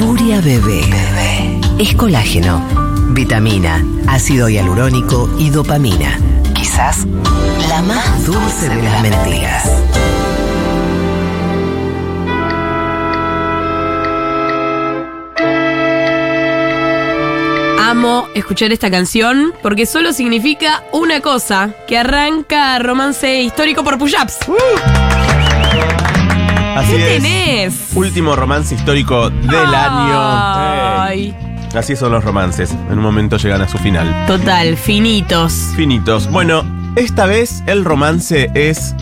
Furia Bebé. Es colágeno, vitamina, ácido hialurónico y dopamina. Quizás la más dulce de las mentiras. Amo escuchar esta canción porque solo significa una cosa, que arranca romance histórico por push-ups. Así ¿Qué es. tenés? Último romance histórico del año. Ay, Así son los romances. En un momento llegan a su final. total, finitos. Finitos. Bueno, esta vez el romance es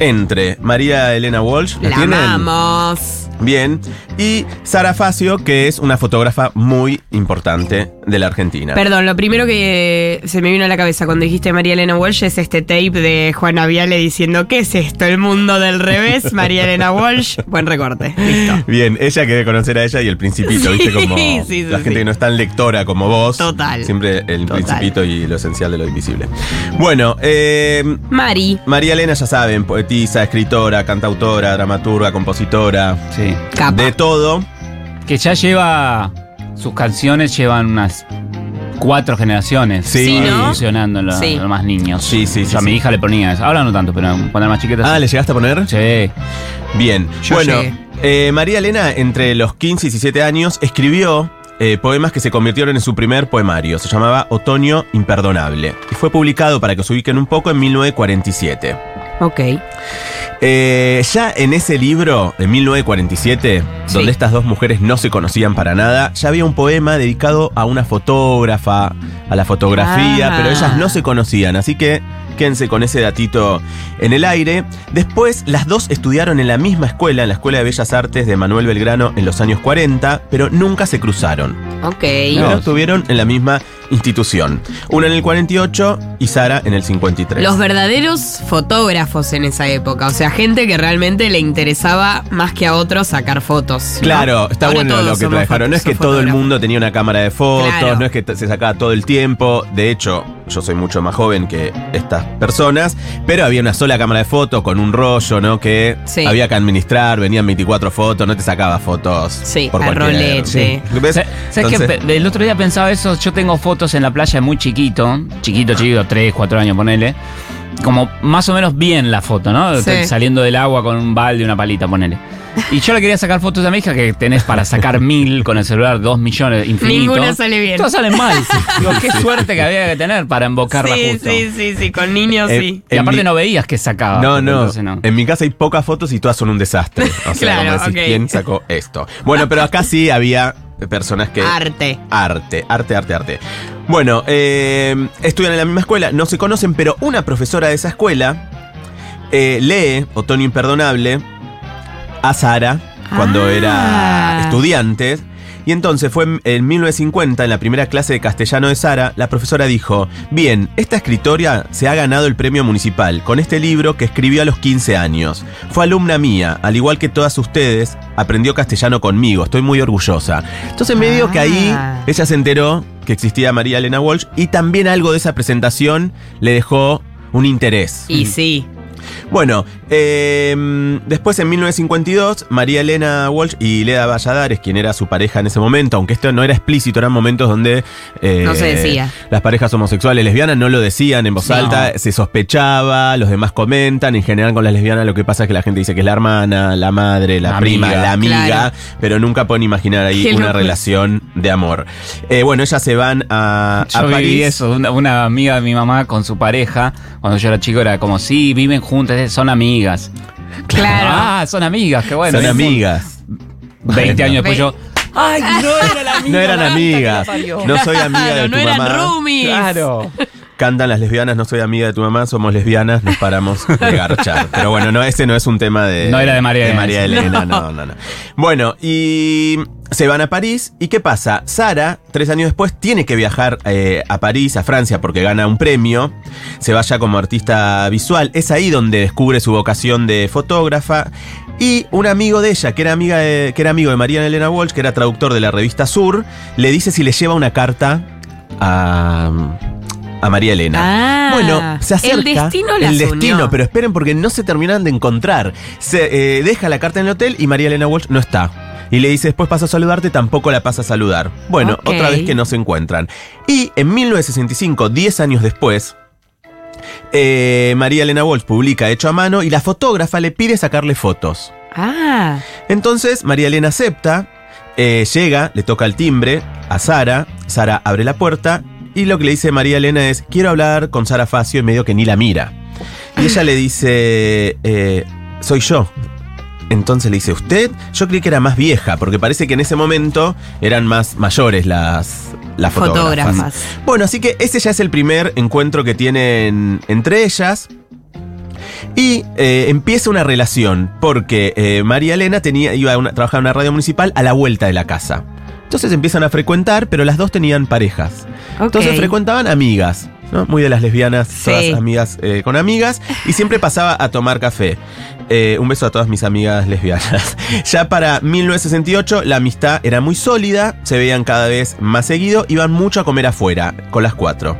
entre María Elena Walsh. ¿La, La tienen? amamos. Bien. Y Sara Facio, que es una fotógrafa muy importante de la Argentina. Perdón, lo primero que se me vino a la cabeza cuando dijiste María Elena Walsh es este tape de Juana Viale diciendo ¿Qué es esto? El mundo del revés, María Elena Walsh. Buen recorte. Listo. Bien, ella quiere conocer a ella y el principito, Sí, ¿viste? Como sí, sí, la gente que no es tan lectora como vos. Total. Siempre el Total. principito y lo esencial de lo invisible. Bueno, eh, Mari, María Elena, ya saben, poetisa, escritora, cantautora, dramaturga, compositora, Sí. Capa. de todo. Que ya lleva. Sus canciones llevan unas cuatro generaciones. Sí. Sí, ¿no? Funcionando en los, Sí. en los más niños. Sí, sí, O sea, sí, a mi sí. hija le ponía eso. Ahora no tanto, pero cuando era más chiquita. Ah, sí. ¿le llegaste a poner? Sí. Bien. Yo bueno, llegué. eh, María Elena, entre los 15 y 17 años, escribió eh, poemas que se convirtieron en su primer poemario. Se llamaba Otoño Imperdonable. Y fue publicado, para que os ubiquen un poco, en 1947. Ok. Eh, ya en ese libro de 1947, Sí. donde estas dos mujeres no se conocían para nada, ya había un poema dedicado a una fotógrafa, a la fotografía, Ah. pero ellas no se conocían, así que quédense con ese datito en el aire. Después, las dos estudiaron en la misma escuela, en la Escuela de Bellas Artes de Manuel Belgrano en los años 40, pero nunca se cruzaron. Ok. Pero estuvieron en la misma institución. Una en el 48 y Sara en el 53. Los verdaderos fotógrafos en esa época, o sea, gente que realmente le interesaba más que a otros sacar fotos. ¿no? Claro, está Ahora bueno lo que trabajaron. No es que todo el mundo tenía una cámara de fotos, Claro. no es que se sacaba todo el tiempo. De hecho, yo soy mucho más joven que estas personas, pero había una sola cámara de fotos con un rollo, ¿no? Que Sí. había que administrar, venían 24 fotos, no te sacaba fotos. Sí, por a rolete. Sí. ¿Sabes qué? Entonces- Pe- El otro día pensaba eso. Yo tengo fotos en la playa muy chiquito. Chiquito, chiquito, 3, 4 años, ponele. Como más o menos bien la foto, ¿no? Sí. Saliendo del agua con un balde y una palita, ponele. Y yo le quería sacar fotos a mi hija que tenés para sacar mil con el celular, dos millones, infinito. Ninguna sale bien. Todas salen mal. Digo, qué suerte que había que tener para embocarla Sí, justo. sí, sí, sí, con niños Eh, sí. Y aparte mi- no veías que sacaba. No, no. En mi casa hay pocas fotos y todas son un desastre. O sea, Claro, como decís. ¿quién sacó esto? Bueno, pero acá sí había personas que. Arte. Arte, arte, arte, arte. Bueno, eh, estudian en la misma escuela, no se conocen, pero una profesora de esa escuela eh, lee Otoño Imperdonable a Sara cuando Ah. era estudiante. Y entonces fue en, en 1950, en la primera clase de castellano de Sara, la profesora dijo, bien, esta escritora se ha ganado el premio municipal con este libro que escribió a los 15 años. Fue alumna mía, al igual que todas ustedes, aprendió castellano conmigo, estoy muy orgullosa. Entonces me digo que ahí Ah. ella se enteró que existía María Elena Walsh y también algo de esa presentación le dejó un interés. Y sí. Bueno, eh, después en 1952, María Elena Walsh y Leda Valladares, quien era su pareja en ese momento, aunque esto no era explícito, eran momentos donde eh, No se decía. las parejas homosexuales lesbianas no lo decían en voz No. alta, se sospechaba, los demás comentan, en general con las lesbianas lo que pasa es que la gente dice que es la hermana, la madre, la, La prima, amiga. la amiga, Claro. pero nunca pueden imaginar ahí Qué una locura. relación de amor. Eh, bueno, ellas se van a, a Yo viví París. eso, una, una amiga de mi mamá con su pareja, cuando yo era chico era como, sí, viven juntas, eh, son amigas. Claro. Ah, son amigas, qué bueno. Son amigas. juntas. 20 años después yo, ay, no era la amiga. No eran amigas. que la parió". No soy amiga Claro, de tu no eran mamá. roomies. Claro. Cantan las lesbianas, no soy amiga de tu mamá, somos lesbianas, nos paramos de garchar. Pero bueno, no, ese no es un tema de. No era de María Elena. María Elena, no, no, no. Bueno, y se van a París. ¿Y qué pasa? Sara, tres años después, tiene que viajar eh, a París, a Francia, porque gana un premio. Se vaya como artista visual. Es ahí donde descubre su vocación de fotógrafa. Y un amigo de ella, que era, amiga de- que era amigo de María Elena Walsh, que era traductor de la revista Sur, le dice si le lleva una carta a, a María Elena. Ah, bueno, se acerca. el destino las El destino, unió. pero esperen porque no se terminan de encontrar. Se eh, deja la carta en el hotel y María Elena Walsh no está. Y le dice, después paso a saludarte, tampoco la pasa a saludar. Bueno, otra vez que no se encuentran. Y en 1965, 10 años después, eh, María Elena Walsh publica Hecho a mano y la fotógrafa le pide sacarle fotos. Ah, Entonces María Elena acepta, eh, llega, le toca el timbre a Sara, Sara abre la puerta y lo que le dice María Elena es, quiero hablar con Sara Facio y medio que ni la mira. Y ella le dice, eh, soy yo. Entonces le dice, ¿usted? Yo creí que era más vieja, porque parece que en ese momento eran más mayores las, las fotógrafas. fotógrafas. Bueno, así que ese ya es el primer encuentro que tienen entre ellas. Y eh, empieza una relación, porque eh, María Elena tenía, iba a una- trabajar en una radio municipal a la vuelta de la casa. Entonces empiezan a frecuentar, pero las dos tenían parejas. Entonces frecuentaban amigas, ¿no? Muy de las lesbianas, Sí. todas amigas eh, con amigas, y siempre pasaba a tomar café. Eh, un beso a todas mis amigas lesbianas. Ya para 1968 la amistad era muy sólida, se veían cada vez más seguido, iban mucho a comer afuera, con las cuatro.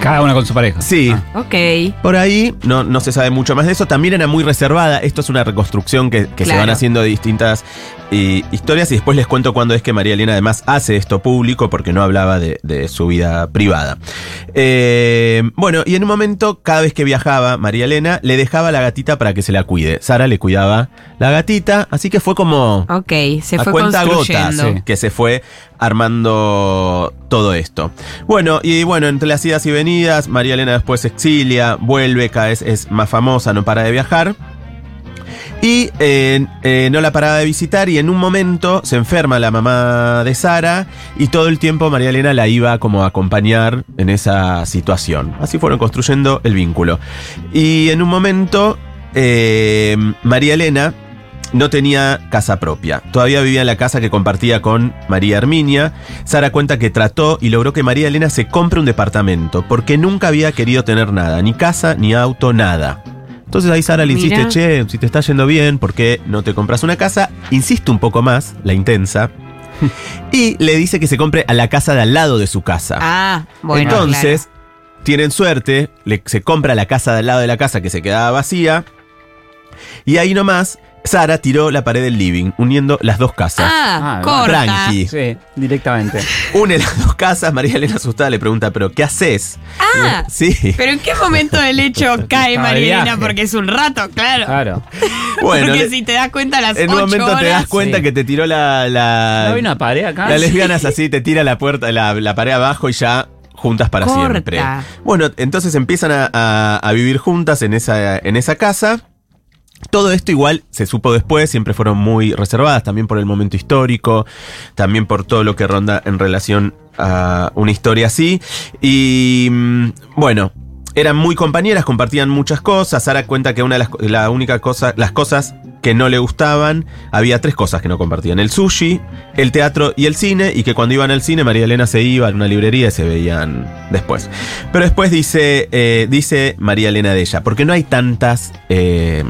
Cada una con su pareja. Sí, Ah. Ok. por ahí no, no se sabe mucho más de eso. También era muy reservada. Esto es una reconstrucción que, que se van haciendo de distintas eh, historias. Y después les cuento cuándo es que María Elena además hace esto público porque no hablaba de, de su vida privada. Eh, bueno, y en un momento, cada vez que viajaba, María Elena le dejaba la gatita para que se la cuide. Sara le cuidaba la gatita. Así que fue como Ok, se a fue cuenta gotas construyendo. sí. que se fue armando todo esto. Bueno, y bueno, entre las idas y venidas, María Elena después se exilia, vuelve, cada vez es más famosa, no para de viajar. Y eh, eh, no la paraba de visitar y en un momento se enferma la mamá de Sara y todo el tiempo María Elena la iba como a acompañar en esa situación. Así fueron construyendo el vínculo. Y en un momento eh, María Elena no tenía casa propia. Todavía vivía en la casa que compartía con María Herminia. Sara cuenta que trató y logró que María Elena se compre un departamento porque nunca había querido tener nada, ni casa, ni auto, nada. Entonces ahí Sara le insiste, Mira. che, si te está yendo bien, ¿por qué no te compras una casa? Insiste un poco más, la intensa. y le dice que se compre a la casa de al lado de su casa. Ah, bueno. Entonces, tienen suerte, le- se compra la casa de al lado de la casa que se quedaba vacía. Y ahí nomás, Sara tiró la pared del living, uniendo las dos casas. Ah, Ah, corta. tranqui. Sí, directamente. Une las dos casas, María Elena asustada le pregunta, ¿pero qué haces? Ah. Sí. Pero ¿en qué momento del hecho cae Estaba de María Elena? viaje. Porque es un rato, claro. Claro. Bueno, Porque le- si te das cuenta a las en un momento te das cuenta Sí. que te tiró la... la ¿No hay una pared acá? La lesbiana es así, te tira la puerta, la, la pared abajo y ya juntas para Corta. siempre. Bueno, entonces empiezan a, a- a vivir juntas en esa, en esa casa. Todo esto igual se supo después, siempre fueron muy reservadas, también por el momento histórico, también por todo lo que ronda en relación a una historia así. Y mm, bueno, eran muy compañeras, compartían muchas cosas. Sara cuenta que una de las la única las cosas que no le gustaban, había tres cosas que no compartían: el sushi, el teatro y el cine, y que cuando iban al cine María Elena se iba a una librería y se veían después. Pero después dice, eh, dice María Elena de ella, porque no hay tantas eh,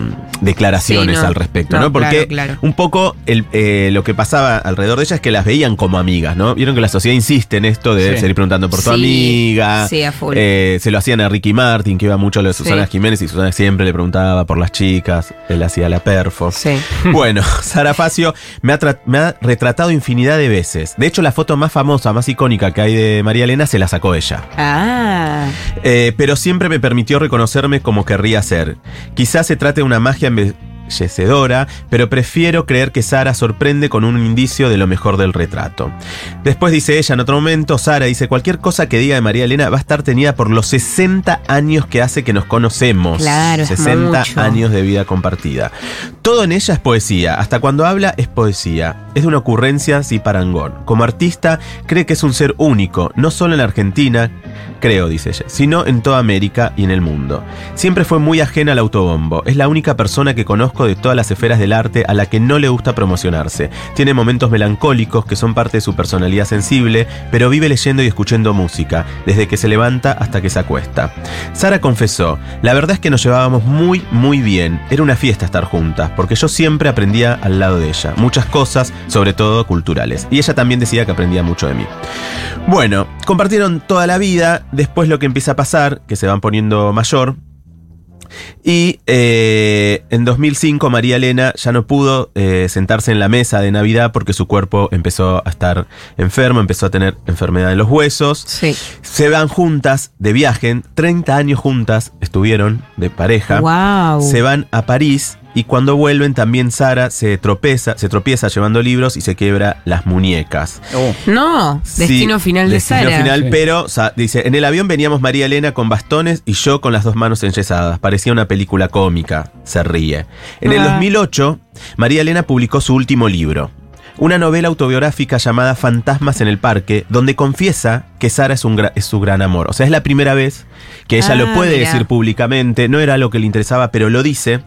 declaraciones Sí, no. al respecto, No, ¿no? Porque claro, claro. un poco el, eh, lo que pasaba alrededor de ella es que las veían como amigas, ¿no? Vieron que la sociedad insiste en esto de Sí. seguir preguntando por tu Sí, amiga. sí, a full. Eh, se lo hacían a Ricky Martin, que iba mucho a lo de Susana Sí. Jiménez, y Susana siempre le preguntaba por las chicas, él hacía la perfo. Sí. Bueno, Sara Facio me ha, tra- me ha retratado infinidad de veces. De hecho, la foto más famosa, más icónica que hay de María Elena se la sacó ella. Ah. Eh, pero siempre me permitió reconocerme como querría ser. Quizás se trate de una magia embellecedora, pero prefiero creer que Sara sorprende con un indicio de lo mejor del retrato. Después dice ella en otro momento, Sara dice, cualquier cosa que diga de María Elena va a estar tenida por los 60 años que hace que nos conocemos. Claro, es 60 mucho. años de vida compartida. Todo en ella es poesía, hasta cuando habla es poesía. Es una ocurrencia sin parangón. Como artista, cree que es un ser único, no solo en la Argentina, creo, dice ella, sino en toda América y en el mundo. Siempre fue muy ajena al autobombo. Es la única persona que conozco de todas las esferas del arte a la que no le gusta promocionarse. Tiene momentos melancólicos que son parte de su personalidad sensible, pero vive leyendo y escuchando música, desde que se levanta hasta que se acuesta. Sara confesó, la verdad es que nos llevábamos muy, muy bien. Era una fiesta estar juntas, porque yo siempre aprendía al lado de ella. Muchas cosas, sobre todo culturales. Y ella también decía que aprendía mucho de mí. Bueno, compartieron toda la vida. Después lo que empieza a pasar, que se van poniendo mayor, Y eh, en 2005 María Elena ya no pudo eh, sentarse en la mesa de Navidad porque su cuerpo empezó a estar enfermo, empezó a tener enfermedad en los huesos. Sí. Se van juntas de viaje, 30 años juntas estuvieron de pareja. Wow. Se van a París y cuando vuelven también Sara se tropeza, se tropieza llevando libros y se quiebra las muñecas. Oh. No, destino Sí, final de destino Sara. final, Sí. pero dice, en el avión veníamos María Elena con bastones y yo con las dos manos enyesadas. Parecía una película cómica. Se ríe. En el Ah. 2008, María Elena publicó su último libro. Una novela autobiográfica llamada Fantasmas en el Parque, donde confiesa que Sara es, un gra- es su gran amor. O sea, es la primera vez que ella Ah, lo puede mirá. decir públicamente. No era lo que le interesaba, pero lo dice.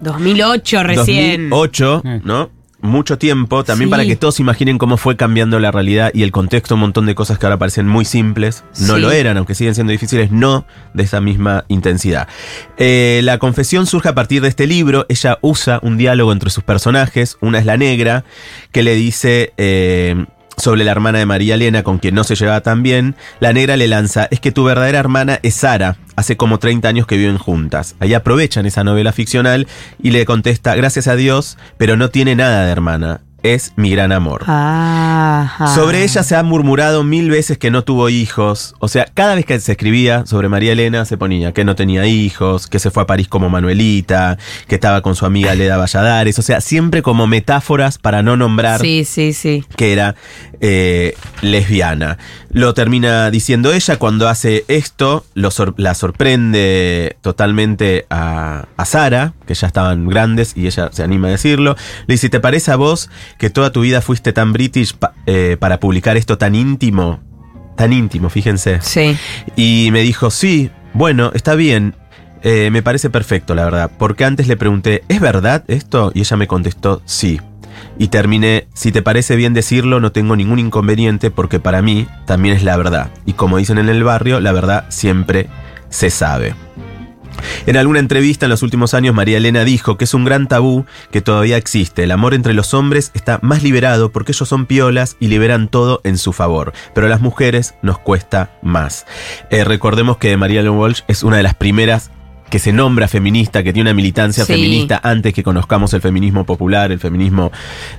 2008 recién. 2008, Mm. ¿no? Mucho tiempo, también Sí. para que todos imaginen cómo fue cambiando la realidad y el contexto, un montón de cosas que ahora parecen muy simples, no Sí. lo eran, aunque siguen siendo difíciles, no de esa misma intensidad. Eh, la confesión surge a partir de este libro, ella usa un diálogo entre sus personajes, una es la negra, que le dice... eh, sobre la hermana de María Elena, con quien no se llevaba tan bien, la negra le lanza, es que tu verdadera hermana es Sara, hace como 30 años que viven juntas. Ahí aprovechan esa novela ficcional y le contesta, gracias a Dios, pero no tiene nada de hermana, es mi gran amor. Ajá. Sobre ella se ha murmurado mil veces que no tuvo hijos. O sea, cada vez que se escribía sobre María Elena se ponía que no tenía hijos, que se fue a París como Manuelita, que estaba con su amiga Leda Valladares. O sea, siempre como metáforas para no nombrar Sí, sí, sí. que era eh, lesbiana. Lo termina diciendo ella cuando hace esto, lo sor- la sorprende totalmente a, a Sara, que ya estaban grandes y ella se anima a decirlo. Le dice, ¿te parece a vos que toda tu vida fuiste tan british pa- eh, para publicar esto tan íntimo? Tan íntimo, fíjense. Sí. Y me dijo, sí, bueno, está bien. Eh, me parece perfecto, la verdad. Porque antes le pregunté, ¿es verdad esto? Y ella me contestó, sí. Y terminé, si te parece bien decirlo, no tengo ningún inconveniente porque para mí también es la verdad. Y como dicen en el barrio, la verdad siempre se sabe. En alguna entrevista en los últimos años, María Elena dijo que es un gran tabú que todavía existe. El amor entre los hombres está más liberado porque ellos son piolas y liberan todo en su favor. Pero a las mujeres nos cuesta más. Eh, recordemos que María Elena Walsh es una de las primeras que se nombra feminista, que tiene una militancia Sí. feminista antes que conozcamos el feminismo popular, el feminismo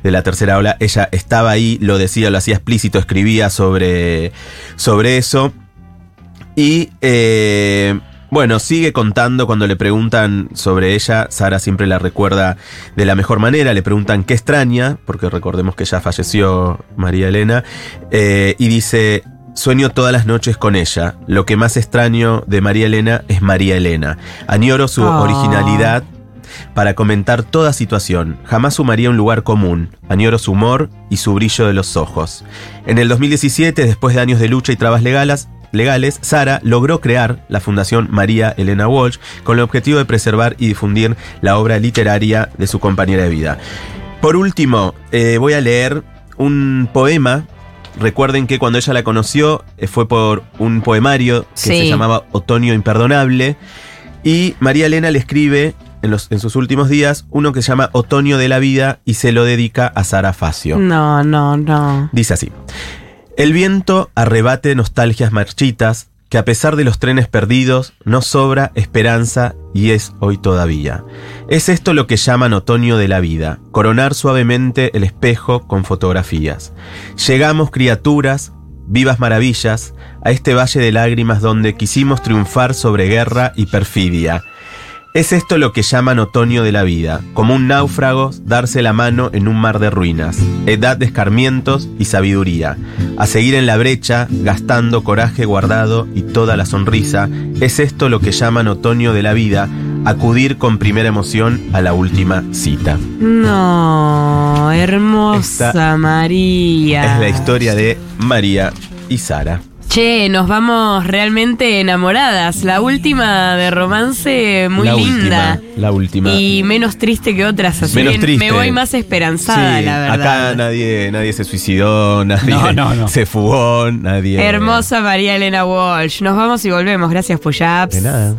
de la tercera ola. Ella estaba ahí, lo decía, lo hacía explícito, escribía sobre, sobre eso. Y eh, bueno, sigue contando cuando le preguntan sobre ella, Sara siempre la recuerda de la mejor manera, le preguntan qué extraña, porque recordemos que ya falleció María Elena, eh, y dice, sueño todas las noches con ella, lo que más extraño de María Elena es María Elena, añoro su Ah. originalidad para comentar toda situación. Jamás sumaría un lugar común. Añoro su humor y su brillo de los ojos. En el 2017, después de años de lucha y trabas legales, legales, Sara logró crear la Fundación María Elena Walsh con el objetivo de preservar y difundir la obra literaria de su compañera de vida. Por último, eh, voy a leer un poema. Recuerden que cuando ella la conoció eh, fue por un poemario que Sí. se llamaba Otoño Imperdonable. Y María Elena le escribe en, los, en sus últimos días uno que se llama Otoño de la Vida y se lo dedica a Sara Facio. No, no, no. Dice así. El viento arrebate nostalgias marchitas, que a pesar de los trenes perdidos, no sobra esperanza y es hoy todavía. Es esto lo que llaman otoño de la vida, coronar suavemente el espejo con fotografías. Llegamos, criaturas, vivas maravillas, a este valle de lágrimas donde quisimos triunfar sobre guerra y perfidia. Es esto lo que llaman otoño de la vida, como un náufrago darse la mano en un mar de ruinas, edad de escarmientos y sabiduría. A seguir en la brecha, gastando coraje guardado y toda la sonrisa, es esto lo que llaman otoño de la vida, acudir con primera emoción a la última cita. No, hermosa Esta María. Es la historia de María y Sara. Che, nos vamos realmente enamoradas. La última de romance muy la linda. Última, la última. Y menos triste que otras, así Menos que triste. me voy más esperanzada, Sí, la verdad. Acá nadie, nadie se suicidó, nadie No, no, no. se fugó, nadie. Hermosa María Elena Walsh. Nos vamos y volvemos. Gracias, Puyaps. De nada.